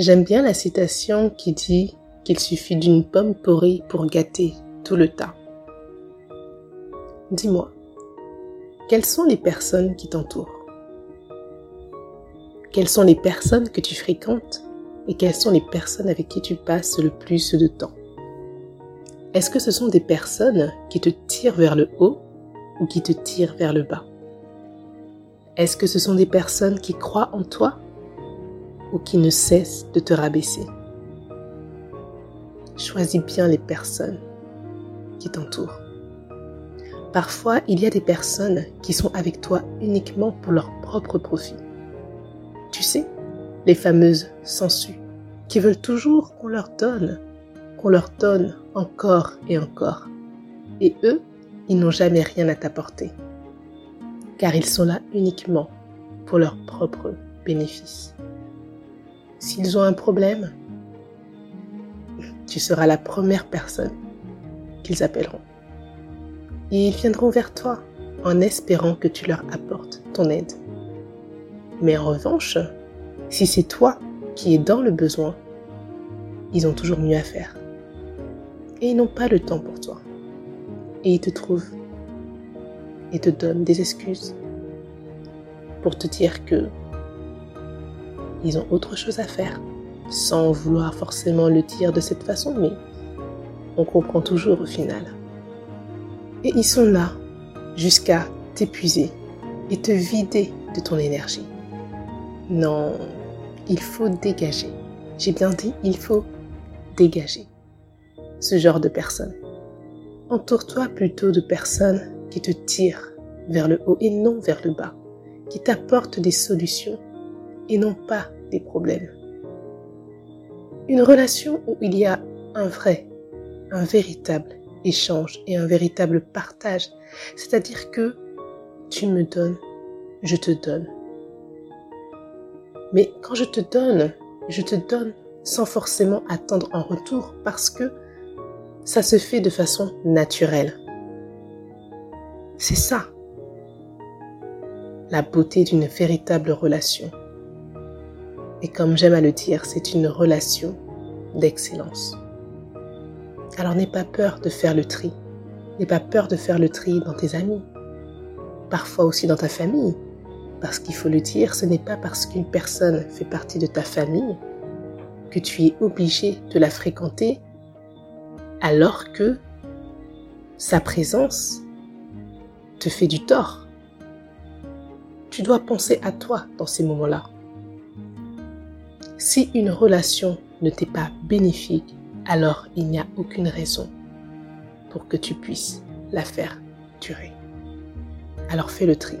J'aime bien la citation qui dit qu'il suffit d'une pomme pourrie pour gâter tout le tas. Dis-moi, quelles sont les personnes qui t'entourent? Quelles sont les personnes que tu fréquentes? Et quelles sont les personnes avec qui tu passes le plus de temps? Est-ce que ce sont des personnes qui te tirent vers le haut ou qui te tirent vers le bas? Est-ce que ce sont des personnes qui croient en toi? Ou qui ne cessent de te rabaisser Choisis bien les personnes qui t'entourent. Parfois, il y a des personnes qui sont avec toi uniquement pour leur propre profit. Tu sais, les fameuses sensues, qui veulent toujours qu'on leur donne, qu'on leur donne encore et encore. Et eux, ils n'ont jamais rien à t'apporter, car ils sont là uniquement pour leur propre bénéfice. S'ils ont un problème, tu seras la première personne qu'ils appelleront. Et ils viendront vers toi en espérant que tu leur apportes ton aide. Mais en revanche, si c'est toi qui es dans le besoin, ils ont toujours mieux à faire. Et ils n'ont pas le temps pour toi. Et ils te trouvent et te donnent des excuses pour te dire que ils ont autre chose à faire, sans vouloir forcément le dire de cette façon, mais on comprend toujours au final. Et ils sont là jusqu'à t'épuiser et te vider de ton énergie. Non, il faut dégager. J'ai bien dit, il faut dégager ce genre de personnes. Entoure-toi plutôt de personnes qui te tirent vers le haut et non vers le bas, qui t'apportent des solutions et non pas des problèmes. Une relation où il y a un vrai, un véritable échange et un véritable partage, c'est-à-dire que tu me donnes, je te donne. Mais quand je te donne, je te donne sans forcément attendre un retour parce que ça se fait de façon naturelle. C'est ça, la beauté d'une véritable relation. Et comme j'aime à le dire, c'est une relation d'excellence. Alors n'aie pas peur de faire le tri. N'aie pas peur de faire le tri dans tes amis. Parfois aussi dans ta famille. Parce qu'il faut le dire, ce n'est pas parce qu'une personne fait partie de ta famille que tu es obligé de la fréquenter alors que sa présence te fait du tort. Tu dois penser à toi dans ces moments-là. Si une relation ne t'est pas bénéfique, alors il n'y a aucune raison pour que tu puisses la faire durer. Alors fais le tri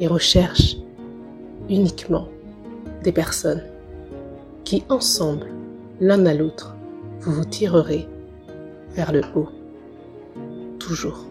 et recherche uniquement des personnes qui ensemble, l'un à l'autre, vous vous tirerez vers le haut, toujours.